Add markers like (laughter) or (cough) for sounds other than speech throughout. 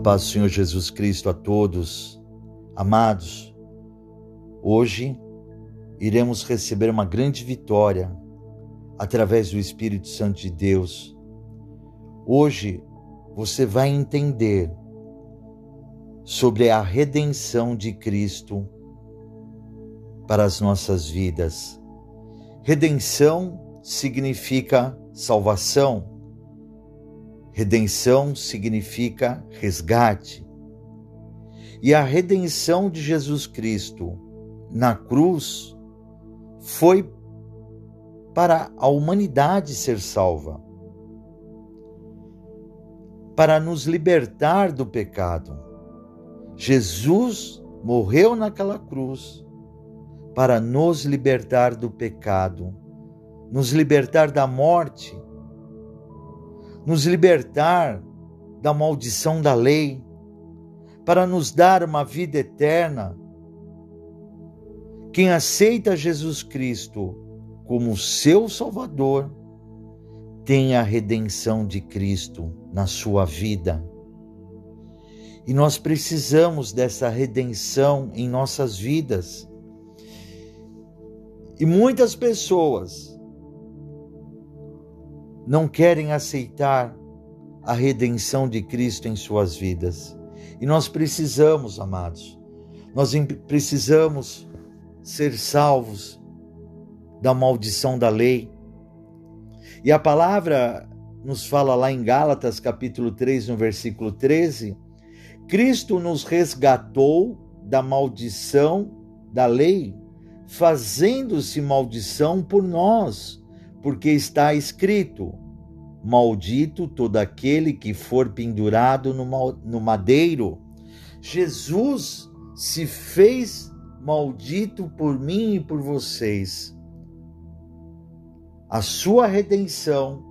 paz do Senhor Jesus Cristo a todos. Amados, hoje iremos receber uma grande vitória através do Espírito Santo de Deus. Hoje você vai entender sobre a redenção de Cristo para as nossas vidas. Redenção significa salvação. Redenção significa resgate. E a redenção de Jesus Cristo na cruz foi para a humanidade ser salva, para nos libertar do pecado. Jesus morreu naquela cruz para nos libertar do pecado, nos libertar da morte, nos libertar da maldição da lei, para nos dar uma vida eterna. Quem aceita Jesus Cristo como seu Salvador tem a redenção de Cristo na sua vida. E nós precisamos dessa redenção em nossas vidas. E muitas pessoas não querem aceitar a redenção de Cristo em suas vidas. E nós precisamos, amados, nós precisamos ser salvos da maldição da lei. E a palavra nos fala lá em Gálatas, capítulo 3, no versículo 13: Cristo nos resgatou da maldição da lei fazendo-se maldição por nós, porque está escrito: Maldito todo aquele que for pendurado no madeiro. Jesus se fez maldito por mim e por vocês. A sua redenção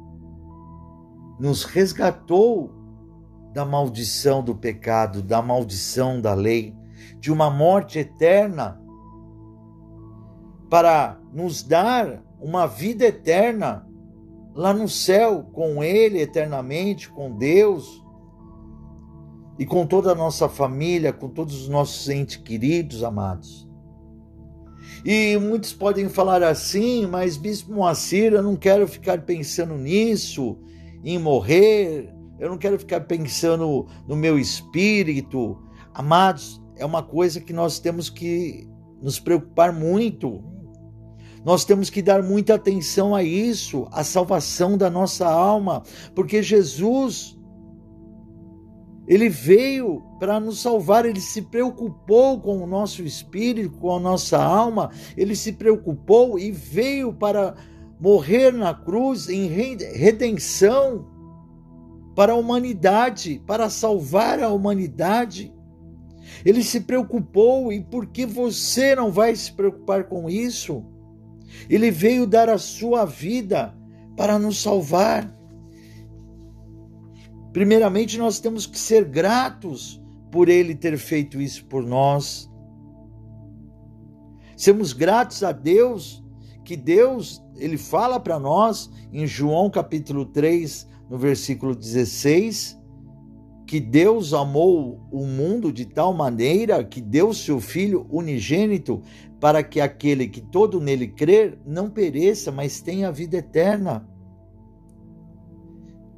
nos resgatou da maldição do pecado, da maldição da lei, de uma morte eterna para nos dar uma vida eterna lá no céu, com Ele eternamente, com Deus e com toda a nossa família, com todos os nossos entes queridos, amados. E muitos podem falar assim, mas Bispo Moacir, eu não quero ficar pensando nisso, em morrer, eu não quero ficar pensando no meu espírito. Amados, é uma coisa que nós temos que nos preocupar muito nós temos que dar muita atenção a isso, a salvação da nossa alma, porque Jesus ele veio para nos salvar, ele se preocupou com o nosso espírito, com a nossa alma, ele se preocupou e veio para morrer na cruz em redenção para a humanidade, para salvar a humanidade. Ele se preocupou e por que você não vai se preocupar com isso? Ele veio dar a sua vida para nos salvar. Primeiramente, nós temos que ser gratos por ele ter feito isso por nós. Sermos gratos a Deus, que Deus, ele fala para nós em João capítulo 3, no versículo 16, que Deus amou o mundo de tal maneira que deu seu Filho unigênito para que aquele que todo nele crer não pereça, mas tenha vida eterna.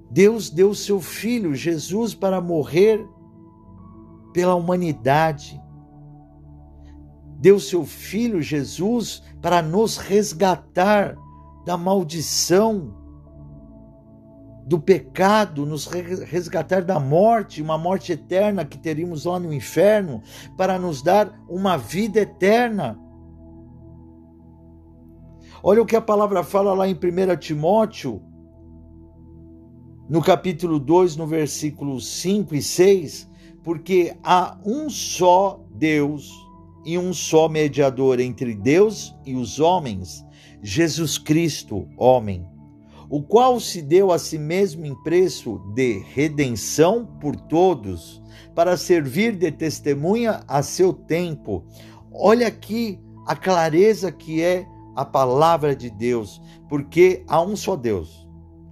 Deus deu seu Filho Jesus para morrer pela humanidade. Deu seu Filho Jesus para nos resgatar da maldição do pecado, nos resgatar da morte, uma morte eterna que teríamos lá no inferno, para nos dar uma vida eterna. Olha o que a palavra fala lá em 1 Timóteo, no capítulo 2, no versículo 5 e 6, porque há um só Deus e um só mediador entre Deus e os homens, Jesus Cristo, homem o qual se deu a si mesmo em preço de redenção por todos, para servir de testemunha a seu tempo. Olha aqui a clareza que é a palavra de Deus, porque há um só Deus.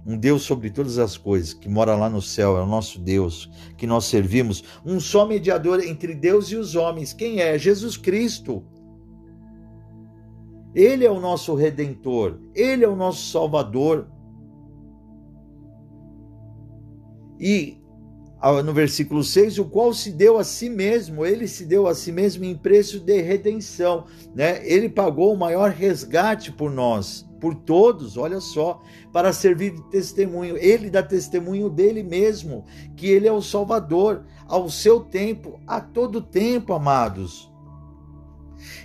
um Deus sobre todas as coisas, que mora lá no céu, é o nosso Deus, que nós servimos, um só mediador entre Deus e os homens. Quem é? Jesus Cristo. Ele é o nosso redentor, ele é o nosso salvador. E no versículo 6, o qual se deu a si mesmo, ele se deu a si mesmo em preço de redenção, né? Ele pagou o maior resgate por nós, por todos, olha só, para servir de testemunho. Ele dá testemunho dele mesmo, que ele é o Salvador, ao seu tempo, a todo tempo, amados.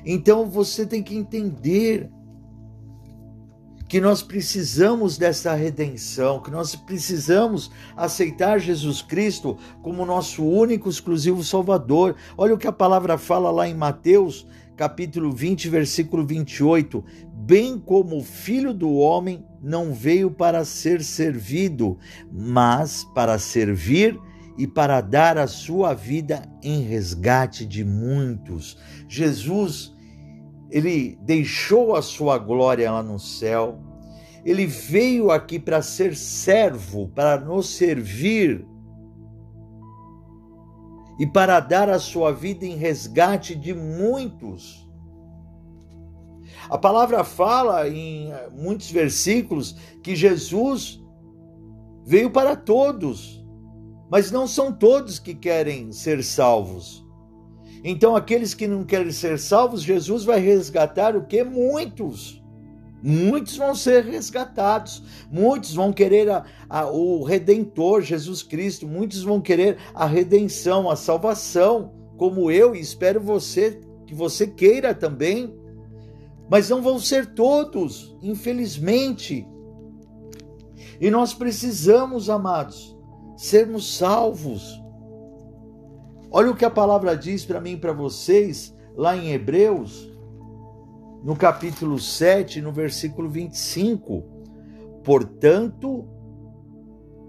Então você tem que entender que nós precisamos dessa redenção, que nós precisamos aceitar Jesus Cristo como nosso único, exclusivo Salvador. Olha o que a palavra fala lá em Mateus, capítulo 20, versículo 28. Bem como o filho do homem não veio para ser servido, mas para servir e para dar a sua vida em resgate de muitos. Jesus ele deixou a sua glória lá no céu, ele veio aqui para ser servo, para nos servir e para dar a sua vida em resgate de muitos. A palavra fala em muitos versículos que Jesus veio para todos, mas não são todos que querem ser salvos. Então, aqueles que não querem ser salvos, Jesus vai resgatar o que? Muitos. Muitos vão ser resgatados, muitos vão querer a, a, o Redentor, Jesus Cristo, muitos vão querer a redenção, a salvação, como eu e espero você que você queira também. Mas não vão ser todos, infelizmente. E nós precisamos, amados, sermos salvos. Olha o que a palavra diz para mim e para vocês lá em Hebreus, no capítulo 7, no versículo 25. Portanto,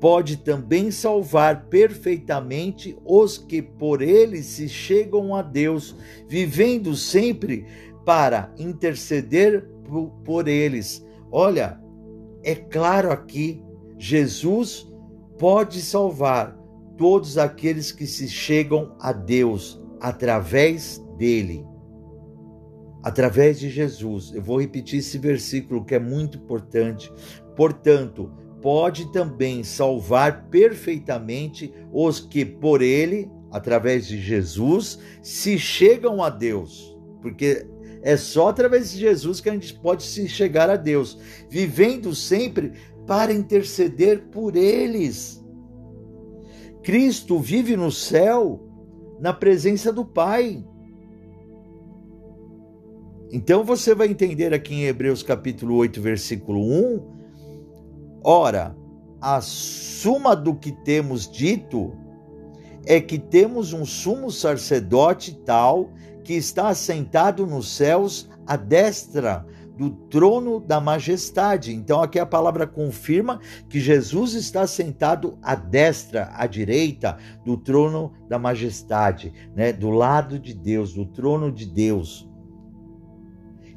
pode também salvar perfeitamente os que por ele se chegam a Deus, vivendo sempre para interceder por eles. Olha, é claro aqui, Jesus pode salvar todos aqueles que se chegam a Deus através dele, através de Jesus. Eu vou repetir esse versículo que é muito importante. Portanto, pode também salvar perfeitamente os que por ele, através de Jesus, se chegam a Deus, porque é só através de Jesus que a gente pode se chegar a Deus, vivendo sempre para interceder por eles. Cristo vive no céu, na presença do Pai. Então você vai entender aqui em Hebreus capítulo 8, versículo 1, ora, a suma do que temos dito é que temos um sumo sacerdote tal que está assentado nos céus à destra do trono da majestade. Então aqui a palavra confirma que Jesus está sentado à destra, à direita do trono da majestade, né, do lado de Deus, do trono de Deus.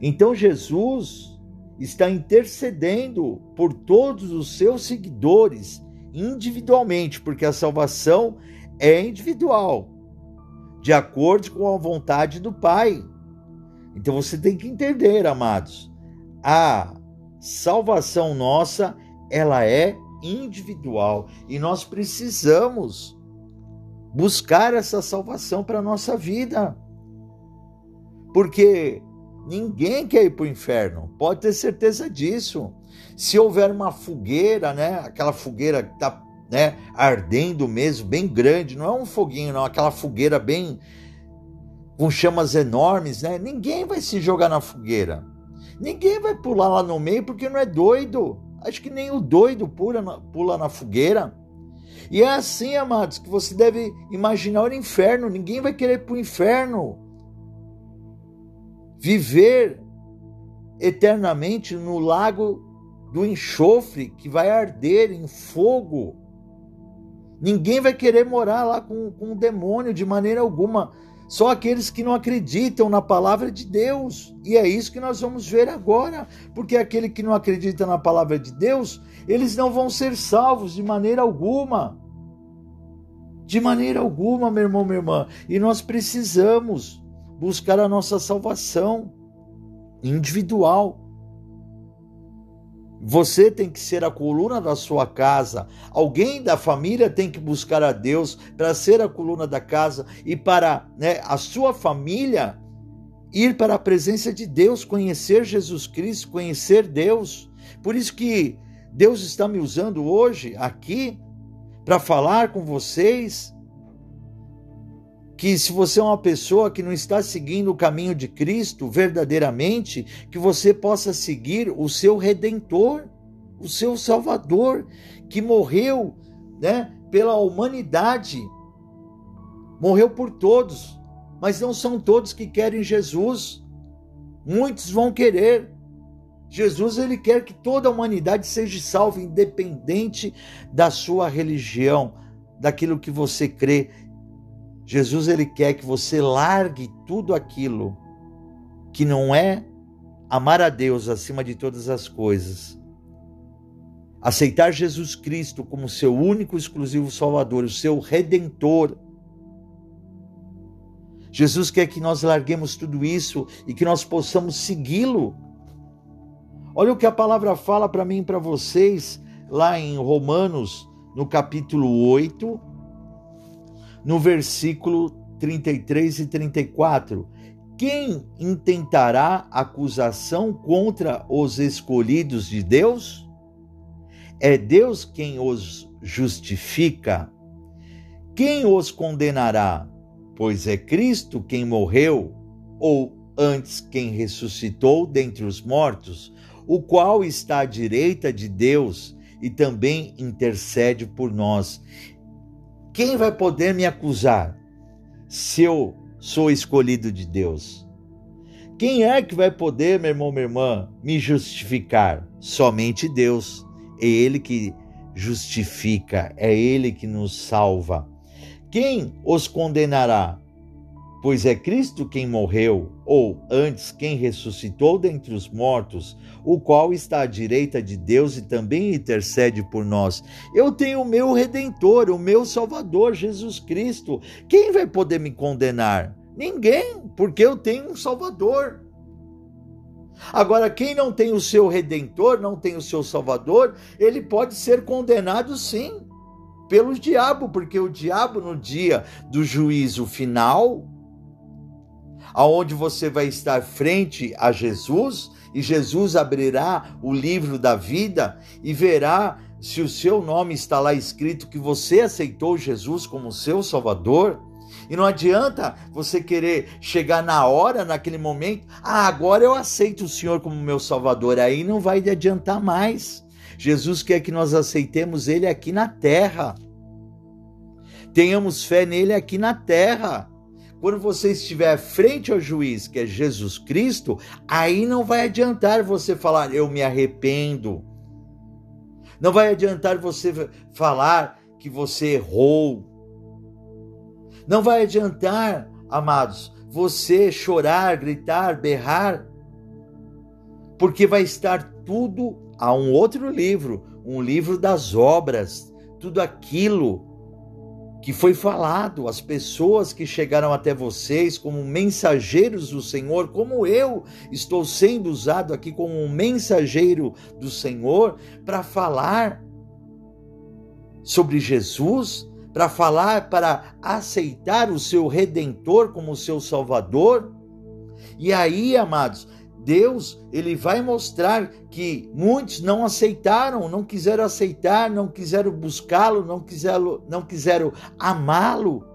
Então Jesus está intercedendo por todos os seus seguidores individualmente, porque a salvação é individual, de acordo com a vontade do Pai. Então você tem que entender, amados, a salvação nossa, ela é individual e nós precisamos buscar essa salvação para a nossa vida. Porque ninguém quer ir para o inferno, pode ter certeza disso. Se houver uma fogueira, né, aquela fogueira que está né, ardendo mesmo, bem grande, não é um foguinho, não, aquela fogueira bem com chamas enormes, né? Ninguém vai se jogar na fogueira. Ninguém vai pular lá no meio porque não é doido. Acho que nem o doido pula na, pula na fogueira. E é assim, amados, que você deve imaginar o inferno. Ninguém vai querer ir para o inferno. Viver eternamente no lago do enxofre que vai arder em fogo. Ninguém vai querer morar lá com, com um demônio de maneira alguma. Só aqueles que não acreditam na palavra de Deus. E é isso que nós vamos ver agora, porque aquele que não acredita na palavra de Deus, eles não vão ser salvos de maneira alguma. De maneira alguma, meu irmão, minha irmã. E nós precisamos buscar a nossa salvação individual. Você tem que ser a coluna da sua casa. Alguém da família tem que buscar a Deus para ser a coluna da casa e para né, a sua família ir para a presença de Deus, conhecer Jesus Cristo, conhecer Deus. Por isso que Deus está me usando hoje aqui para falar com vocês que se você é uma pessoa que não está seguindo o caminho de Cristo verdadeiramente, que você possa seguir o seu redentor, o seu salvador, que morreu, né, pela humanidade. Morreu por todos, mas não são todos que querem Jesus. Muitos vão querer. Jesus ele quer que toda a humanidade seja salva independente da sua religião, daquilo que você crê Jesus ele quer que você largue tudo aquilo que não é amar a Deus acima de todas as coisas. Aceitar Jesus Cristo como seu único e exclusivo Salvador, o seu redentor. Jesus quer que nós larguemos tudo isso e que nós possamos segui-lo. Olha o que a palavra fala para mim e para vocês lá em Romanos, no capítulo 8, no versículo 33 e 34. Quem intentará acusação contra os escolhidos de Deus? É Deus quem os justifica. Quem os condenará? Pois é Cristo quem morreu, ou antes quem ressuscitou dentre os mortos, o qual está à direita de Deus e também intercede por nós. Quem vai poder me acusar se eu sou escolhido de Deus? Quem é que vai poder, meu irmão, minha irmã, me justificar? Somente Deus. É Ele que justifica, é Ele que nos salva. Quem os condenará? Pois é Cristo quem morreu, ou antes quem ressuscitou dentre os mortos, o qual está à direita de Deus e também intercede por nós. Eu tenho o meu redentor, o meu salvador, Jesus Cristo. Quem vai poder me condenar? Ninguém, porque eu tenho um salvador. Agora, quem não tem o seu redentor, não tem o seu salvador, ele pode ser condenado sim pelo diabo, porque o diabo no dia do juízo final aonde você vai estar frente a Jesus e Jesus abrirá o livro da vida e verá se o seu nome está lá escrito que você aceitou Jesus como seu Salvador. E não adianta você querer chegar na hora, naquele momento, ah, agora eu aceito o Senhor como meu Salvador. Aí não vai adiantar mais. Jesus quer que nós aceitemos Ele aqui na terra. Tenhamos fé nele aqui na terra. Quando você estiver frente ao juiz, que é Jesus Cristo, aí não vai adiantar você falar, eu me arrependo. Não vai adiantar você falar que você errou. Não vai adiantar, amados, você chorar, gritar, berrar, porque vai estar tudo a um outro livro, um livro das obras, tudo aquilo que foi falado, as pessoas que chegaram até vocês como mensageiros do Senhor, como eu estou sendo usado aqui como um mensageiro do Senhor para falar sobre Jesus, para falar, para aceitar o seu redentor como seu salvador. E aí, amados, Deus, ele vai mostrar que muitos não aceitaram, não quiseram aceitar, não quiseram buscá-lo, não quiseram, não quiseram amá-lo,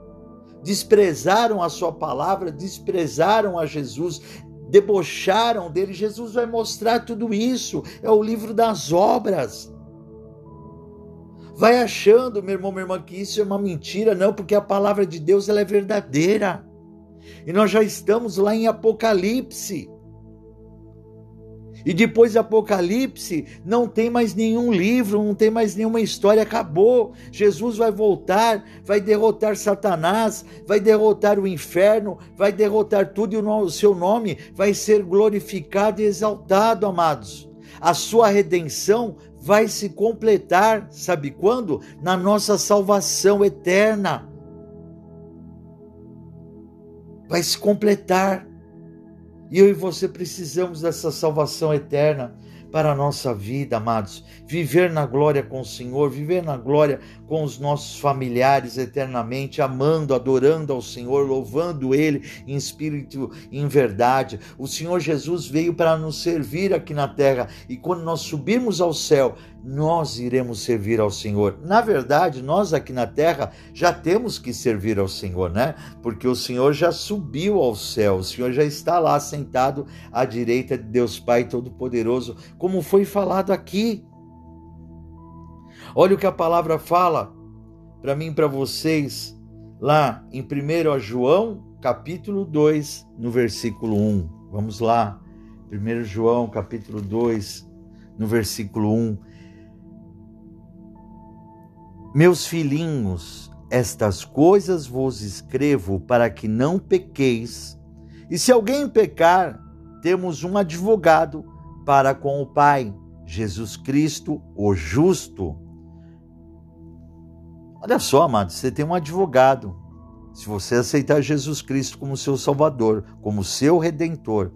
desprezaram a sua palavra, desprezaram a Jesus, debocharam dele. Jesus vai mostrar tudo isso. É o livro das obras. Vai achando, meu irmão, minha irmã, que isso é uma mentira, não, porque a palavra de Deus ela é verdadeira. E nós já estamos lá em Apocalipse. E depois de Apocalipse, não tem mais nenhum livro, não tem mais nenhuma história, acabou. Jesus vai voltar, vai derrotar Satanás, vai derrotar o inferno, vai derrotar tudo e o seu nome vai ser glorificado e exaltado, amados. A sua redenção vai se completar, sabe quando? Na nossa salvação eterna. Vai se completar e eu e você precisamos dessa salvação eterna para a nossa vida, amados. Viver na glória com o Senhor, viver na glória com os nossos familiares eternamente, amando, adorando ao Senhor, louvando Ele em espírito e em verdade. O Senhor Jesus veio para nos servir aqui na terra e quando nós subirmos ao céu, nós iremos servir ao Senhor. Na verdade, nós aqui na terra já temos que servir ao Senhor, né? Porque o Senhor já subiu ao céu, o Senhor já está lá sentado à direita de Deus Pai Todo-Poderoso, como foi falado aqui. Olha o que a palavra fala para mim e para vocês lá em 1 João, capítulo 2, no versículo 1. Vamos lá. 1 João, capítulo 2, no versículo 1. Meus filhinhos, estas coisas vos escrevo para que não pequeis. E se alguém pecar, temos um advogado para com o Pai, Jesus Cristo, o justo. Olha só, amado, você tem um advogado. Se você aceitar Jesus Cristo como seu Salvador, como seu Redentor,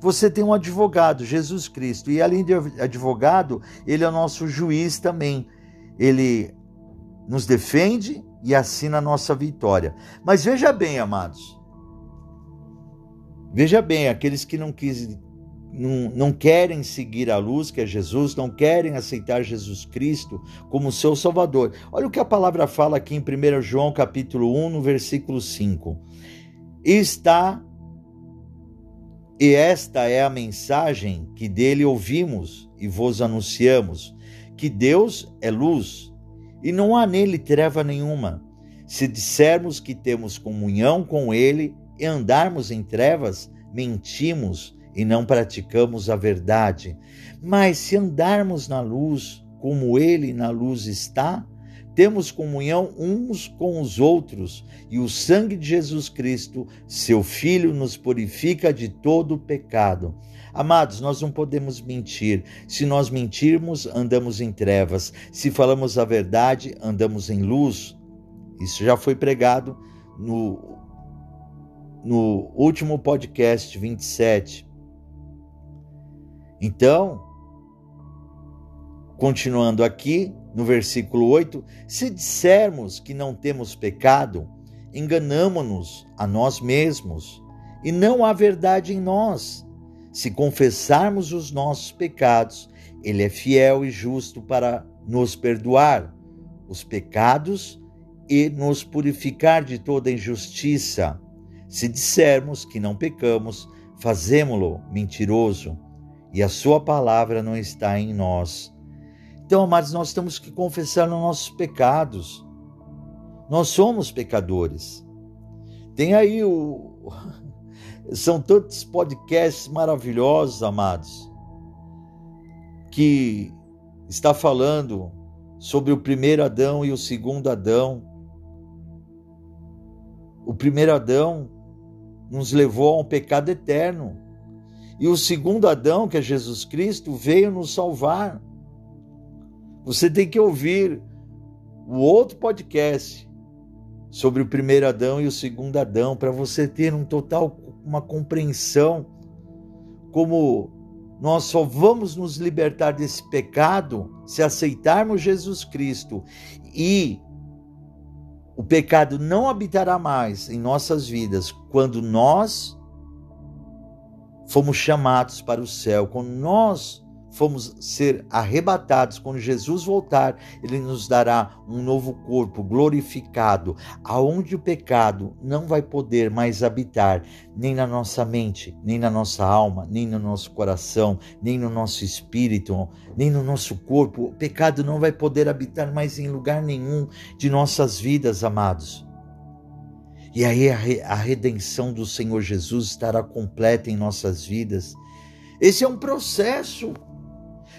você tem um advogado, Jesus Cristo. E além de advogado, ele é nosso juiz também. Ele nos defende e assina a nossa vitória. Mas veja bem, amados. Veja bem, aqueles que não, quis, não, não querem seguir a luz, que é Jesus, não querem aceitar Jesus Cristo como seu Salvador. Olha o que a palavra fala aqui em 1 João capítulo 1, no versículo 5. Está e esta é a mensagem que dele ouvimos e vos anunciamos, que Deus é luz e não há nele treva nenhuma. Se dissermos que temos comunhão com ele e andarmos em trevas, mentimos e não praticamos a verdade. Mas se andarmos na luz, como ele na luz está, temos comunhão uns com os outros, e o sangue de Jesus Cristo, seu Filho, nos purifica de todo pecado. Amados, nós não podemos mentir. Se nós mentirmos, andamos em trevas. Se falamos a verdade, andamos em luz. Isso já foi pregado no, no último podcast 27. Então, continuando aqui, no versículo 8: se dissermos que não temos pecado, enganamo-nos a nós mesmos e não há verdade em nós. Se confessarmos os nossos pecados, Ele é fiel e justo para nos perdoar os pecados e nos purificar de toda injustiça. Se dissermos que não pecamos, fazemo-lo mentiroso e a Sua palavra não está em nós. Então, amados, nós temos que confessar os nossos pecados. Nós somos pecadores. Tem aí o, (laughs) são tantos podcasts maravilhosos, amados, que está falando sobre o primeiro Adão e o segundo Adão. O primeiro Adão nos levou a um pecado eterno. E o segundo Adão, que é Jesus Cristo, veio nos salvar. Você tem que ouvir o outro podcast sobre o primeiro Adão e o segundo Adão para você ter um total uma compreensão como nós só vamos nos libertar desse pecado se aceitarmos Jesus Cristo e o pecado não habitará mais em nossas vidas quando nós fomos chamados para o céu, quando nós fomos ser arrebatados, quando Jesus voltar, ele nos dará um novo corpo glorificado, aonde o pecado não vai poder mais habitar, nem na nossa mente, nem na nossa alma, nem no nosso coração, nem no nosso espírito, nem no nosso corpo. O pecado não vai poder habitar mais em lugar nenhum de nossas vidas, amados. E aí a redenção do Senhor Jesus estará completa em nossas vidas Esse é um processo.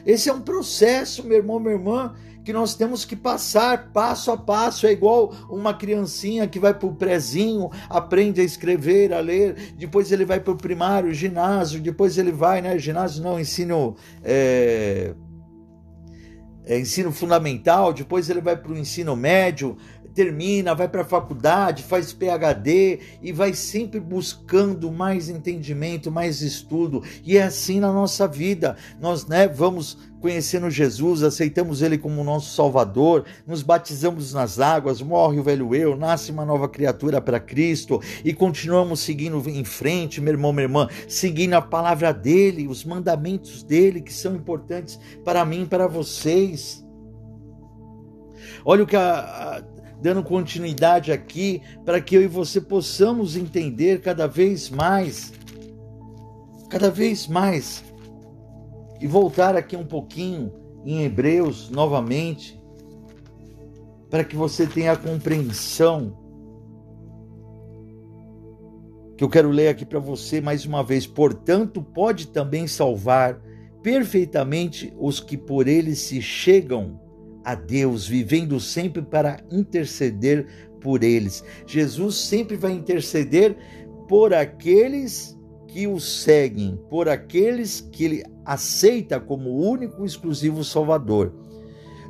Esse é um processo, meu irmão, minha irmã, que nós temos que passar passo a passo. É igual uma criancinha que vai para o prezinho, aprende a escrever, a ler, depois ele vai para o primário, ginásio, depois ele vai, né? Ginásio não, ensino. É, é, ensino fundamental, depois ele vai para o ensino médio, termina, vai para a faculdade, faz PhD e vai sempre buscando mais entendimento, mais estudo. E é assim na nossa vida. Nós né, vamos conhecendo Jesus, aceitamos Ele como nosso Salvador, nos batizamos nas águas, morre o velho eu, nasce uma nova criatura para Cristo e continuamos seguindo em frente, meu irmão, minha irmã, seguindo a palavra dele, os mandamentos dele que são importantes para mim e para vocês. Olha o que a, a dando continuidade aqui para que eu e você possamos entender cada vez mais, cada vez mais, e voltar aqui um pouquinho em Hebreus novamente, para que você tenha a compreensão que eu quero ler aqui para você mais uma vez. Portanto, pode também salvar perfeitamente os que por ele se chegam a Deus, vivendo sempre para interceder por eles. Jesus sempre vai interceder por aqueles que o seguem, por aqueles que ele aceita como único e exclusivo Salvador.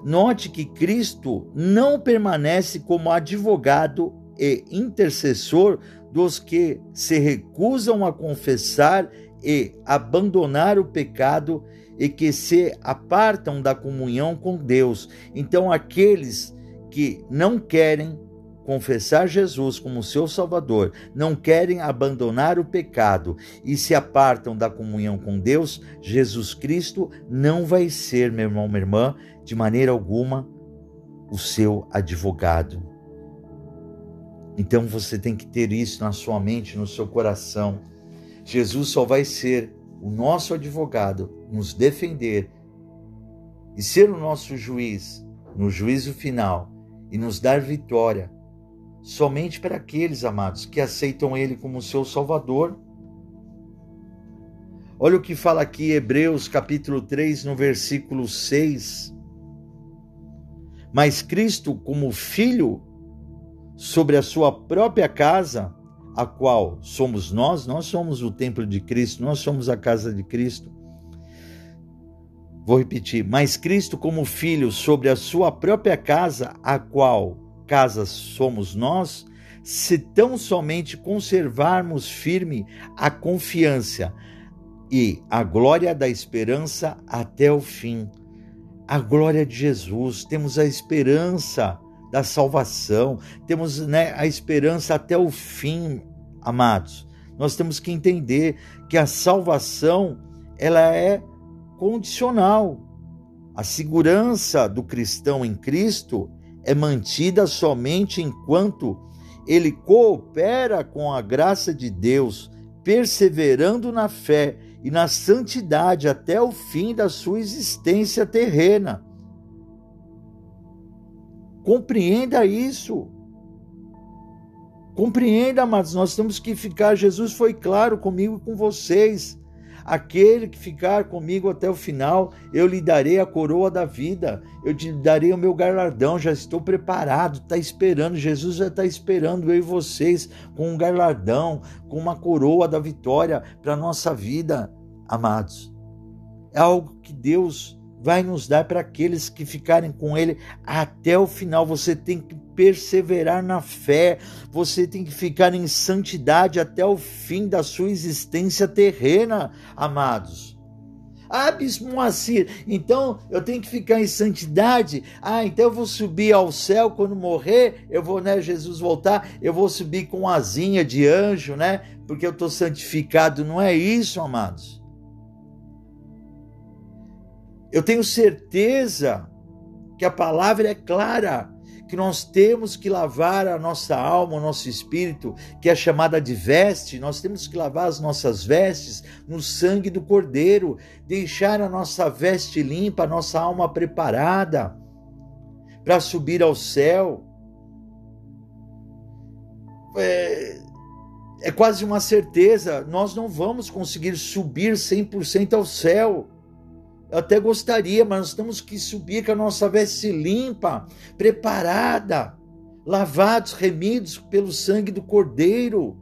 Note que Cristo não permanece como advogado e intercessor dos que se recusam a confessar e abandonar o pecado e que se apartam da comunhão com Deus. Então, aqueles que não querem confessar Jesus como seu Salvador, não querem abandonar o pecado e se apartam da comunhão com Deus, Jesus Cristo não vai ser, meu irmão, minha irmã, de maneira alguma, o seu advogado. Então você tem que ter isso na sua mente, no seu coração. Jesus só vai ser o nosso advogado, nos defender e ser o nosso juiz no juízo final e nos dar vitória somente para aqueles, amados, que aceitam Ele como seu Salvador. Olha o que fala aqui Hebreus capítulo 3, no versículo 6. Mas Cristo, como Filho, sobre a sua própria casa, a qual somos nós, nós somos o templo de Cristo, nós somos a casa de Cristo. Vou repetir, mas Cristo como filho sobre a sua própria casa, a qual casa somos nós, se tão somente conservarmos firme a confiança e a glória da esperança até o fim. A glória de Jesus, temos a esperança da salvação, temos né, a esperança até o fim, amados. Nós temos que entender que a salvação ela é condicional. A segurança do cristão em Cristo é mantida somente enquanto ele coopera com a graça de Deus, perseverando na fé e na santidade até o fim da sua existência terrena. Compreenda isso. Compreenda, amados, nós temos que ficar. Jesus foi claro comigo e com vocês. Aquele que ficar comigo até o final, eu lhe darei a coroa da vida, eu te darei o meu galardão, já estou preparado, está esperando, Jesus já está esperando eu e vocês com um galardão, com uma coroa da vitória para a nossa vida, amados. É algo que Deus vai nos dar para aqueles que ficarem com Ele até o final. Você tem que perseverar na fé, você tem que ficar em santidade até o fim da sua existência terrena, amados. Ah, Bispo Moacir, então eu tenho que ficar em santidade? Ah, então eu vou subir ao céu quando morrer, eu vou, né, Jesus voltar, eu vou subir com asinha de anjo, né? Porque eu estou santificado. Não é isso, amados. Eu tenho certeza que a palavra é clara, que nós temos que lavar a nossa alma, o nosso espírito, que é chamada de veste, nós temos que lavar as nossas vestes no sangue do Cordeiro, deixar a nossa veste limpa, a nossa alma preparada para subir ao céu. É, é quase uma certeza, nós não vamos conseguir subir 100% ao céu. Eu até gostaria, mas nós temos que subir com a nossa veste limpa, preparada, lavados, remidos pelo sangue do Cordeiro.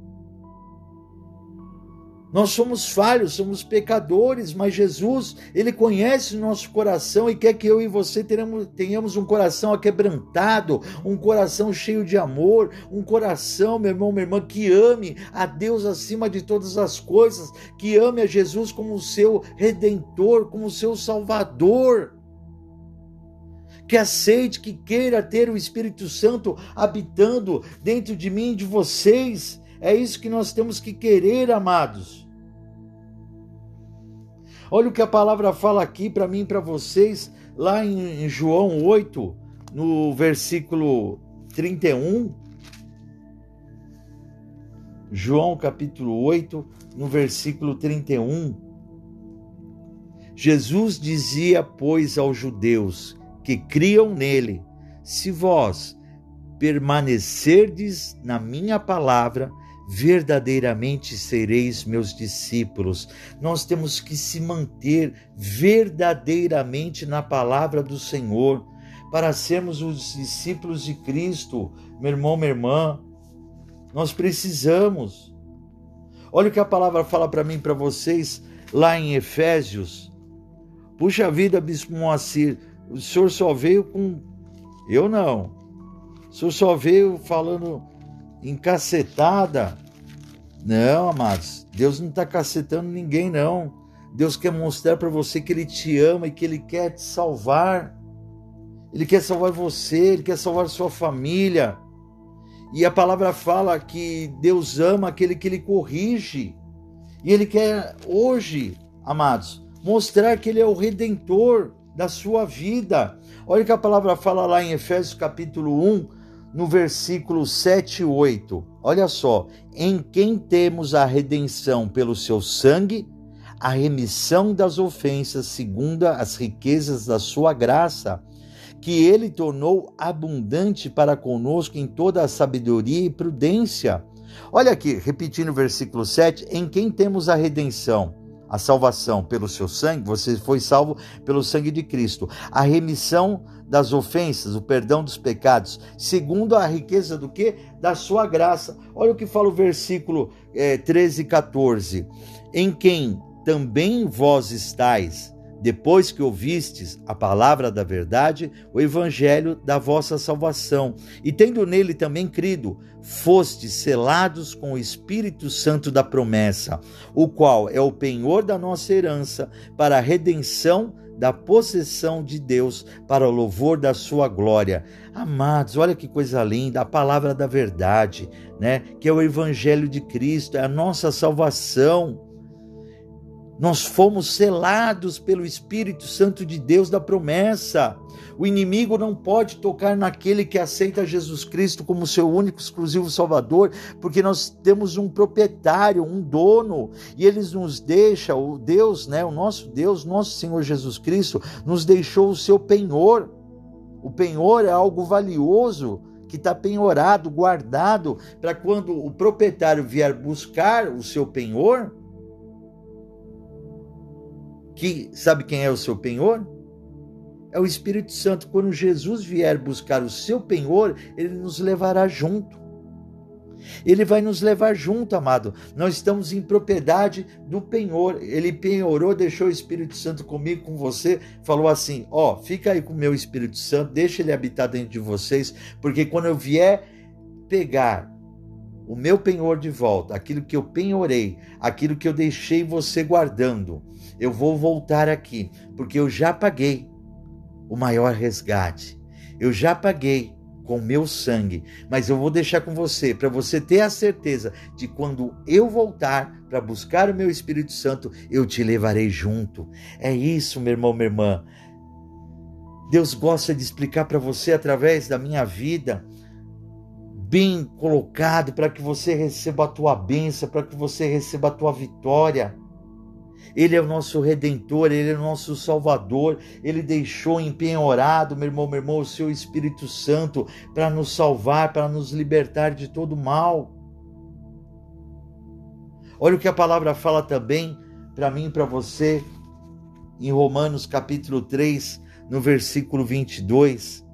Nós somos falhos, somos pecadores, mas Jesus, Ele conhece o nosso coração e quer que eu e você tenhamos, tenhamos um coração aquebrantado, um coração cheio de amor, um coração, meu irmão, minha irmã, que ame a Deus acima de todas as coisas, que ame a Jesus como o seu redentor, como o seu salvador. Que aceite, que queira ter o Espírito Santo habitando dentro de mim e de vocês. É isso que nós temos que querer, amados. Olha o que a palavra fala aqui para mim e para vocês, lá em João 8, no versículo 31. João capítulo 8, no versículo 31. Jesus dizia, pois, aos judeus que criam nele: Se vós permanecerdes na minha palavra, verdadeiramente sereis meus discípulos. Nós temos que se manter verdadeiramente na palavra do Senhor para sermos os discípulos de Cristo, meu irmão, minha irmã. Nós precisamos. Olha o que a palavra fala para mim, para vocês, lá em Efésios. Puxa vida, Bispo Moacir, o senhor só veio com. Eu não. O senhor só veio falando encacetada. Não, amados, Deus não está cacetando ninguém, não. Deus quer mostrar para você que Ele te ama e que Ele quer te salvar. Ele quer salvar você, Ele quer salvar sua família. E a palavra fala que Deus ama aquele que Ele corrige. E Ele quer hoje, amados, mostrar que Ele é o redentor da sua vida. Olha que a palavra fala lá em Efésios capítulo 1, no versículo 7 e 8. Olha só, em quem temos a redenção pelo seu sangue, a remissão das ofensas segundo as riquezas da sua graça, que ele tornou abundante para conosco em toda a sabedoria e prudência. Olha aqui, repetindo o versículo 7, em quem temos a redenção, a salvação pelo seu sangue, você foi salvo pelo sangue de Cristo, a remissão das ofensas, o perdão dos pecados, segundo a riqueza do que? Da sua graça. Olha o que fala o versículo é, 13 e 14. Em quem também vós estáis, depois que ouvistes a palavra da verdade, o evangelho da vossa salvação, e tendo nele também crido, fostes selados com o Espírito Santo da promessa, o qual é o penhor da nossa herança para a redenção da possessão de Deus para o louvor da sua glória. Amados, olha que coisa linda, a palavra da verdade, né? Que é o evangelho de Cristo, é a nossa salvação. Nós fomos selados pelo Espírito Santo de Deus da promessa. O inimigo não pode tocar naquele que aceita Jesus Cristo como seu único exclusivo Salvador, porque nós temos um proprietário, um dono, e ele nos deixa, o Deus, né, o nosso Deus, nosso Senhor Jesus Cristo, nos deixou o seu penhor. O penhor é algo valioso que está penhorado, guardado, para quando o proprietário vier buscar o seu penhor, que sabe quem é o seu penhor? É o Espírito Santo. Quando Jesus vier buscar o seu penhor, ele nos levará junto. Ele vai nos levar junto, amado. Nós estamos em propriedade do penhor. Ele penhorou, deixou o Espírito Santo comigo, com você. Falou assim: Ó, oh, fica aí com o meu Espírito Santo, deixa ele habitar dentro de vocês, porque quando eu vier pegar o meu penhor de volta, aquilo que eu penhorei, aquilo que eu deixei você guardando, eu vou voltar aqui, porque eu já paguei o maior resgate. Eu já paguei com meu sangue, mas eu vou deixar com você para você ter a certeza de quando eu voltar para buscar o meu Espírito Santo, eu te levarei junto. É isso, meu irmão, minha irmã. Deus gosta de explicar para você através da minha vida, bem colocado, para que você receba a tua bênção, para que você receba a tua vitória. Ele é o nosso redentor, ele é o nosso salvador. Ele deixou empenhorado, meu irmão, meu irmão, o seu Espírito Santo para nos salvar, para nos libertar de todo mal. Olha o que a palavra fala também para mim e para você em Romanos capítulo 3, no versículo 22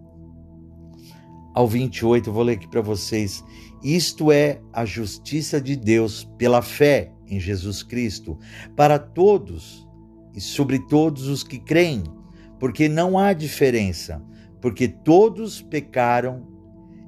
ao 28, eu vou ler aqui para vocês. Isto é a justiça de Deus pela fé em Jesus Cristo, para todos e sobre todos os que creem, porque não há diferença, porque todos pecaram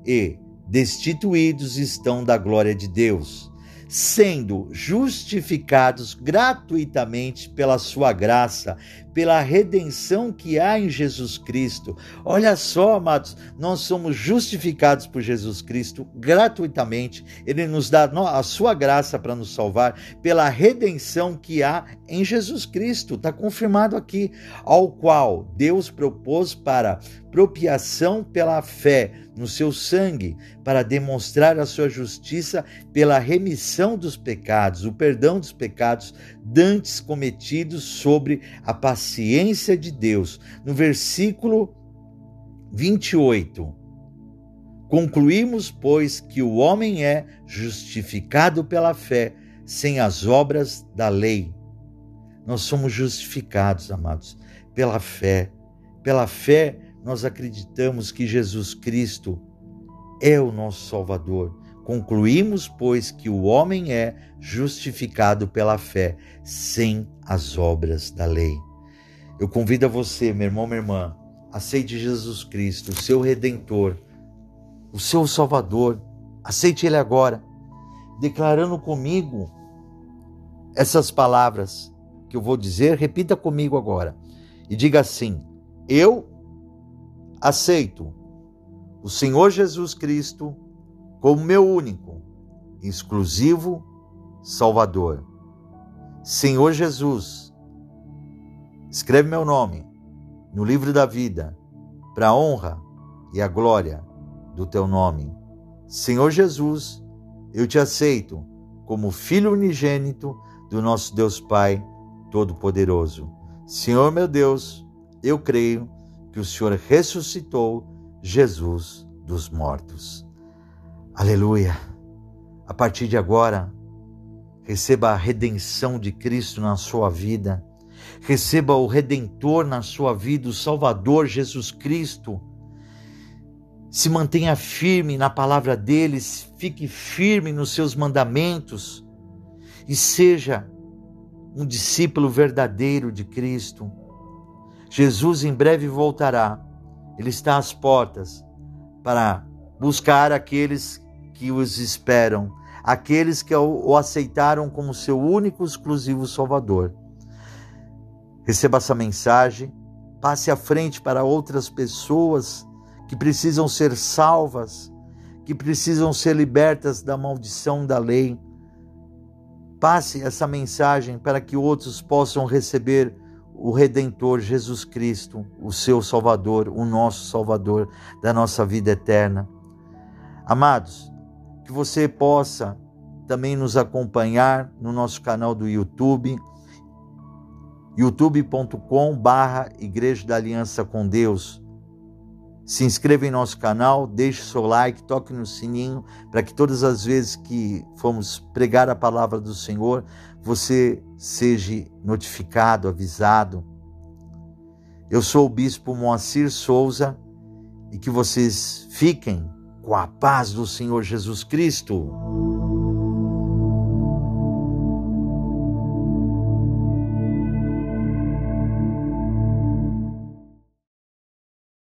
e destituídos estão da glória de Deus sendo justificados gratuitamente pela sua graça, pela redenção que há em Jesus Cristo. Olha só, amados, nós somos justificados por Jesus Cristo gratuitamente. Ele nos dá a sua graça para nos salvar, pela redenção que há em Jesus Cristo. Está confirmado aqui, ao qual Deus propôs para propiação pela fé no seu sangue, para demonstrar a sua justiça pela remissão dos pecados, o perdão dos pecados dantes cometidos sobre a paciência de Deus. No versículo 28, concluímos, pois, que o homem é justificado pela fé, sem as obras da lei. Nós somos justificados, amados, pela fé. Pela fé, nós acreditamos que Jesus Cristo é o nosso Salvador. Concluímos, pois, que o homem é justificado pela fé, sem as obras da lei. Eu convido a você, meu irmão, minha irmã, aceite Jesus Cristo, o seu redentor, o seu Salvador. Aceite Ele agora, declarando comigo essas palavras que eu vou dizer. Repita comigo agora e diga assim: Eu aceito o Senhor Jesus Cristo como meu único, exclusivo Salvador. Senhor Jesus, escreve meu nome no livro da vida, para a honra e a glória do teu nome. Senhor Jesus, eu te aceito como filho unigênito do nosso Deus Pai Todo-Poderoso. Senhor meu Deus, eu creio que o Senhor ressuscitou Jesus dos mortos. Aleluia! A partir de agora, receba a redenção de Cristo na sua vida, receba o Redentor na sua vida, o Salvador Jesus Cristo. Se mantenha firme na palavra deles, fique firme nos seus mandamentos e seja um discípulo verdadeiro de Cristo Jesus em breve voltará. Ele está às portas para buscar aqueles que os esperam, aqueles que o aceitaram como seu único exclusivo Salvador. Receba essa mensagem, passe à frente para outras pessoas que precisam ser salvas, que precisam ser libertas da maldição da lei. Passe essa mensagem para que outros possam receber o Redentor Jesus Cristo, o seu Salvador, o nosso Salvador da nossa vida eterna. Amados, que você possa também nos acompanhar no nosso canal do YouTube, youtube.com barra Igreja da Aliança com Deus. Se inscreva em nosso canal, deixe seu like, toque no sininho, para que todas as vezes que formos pregar a palavra do Senhor, você seja notificado, avisado. Eu sou o bispo Moacir Souza e que vocês fiquem com a paz do Senhor Jesus Cristo.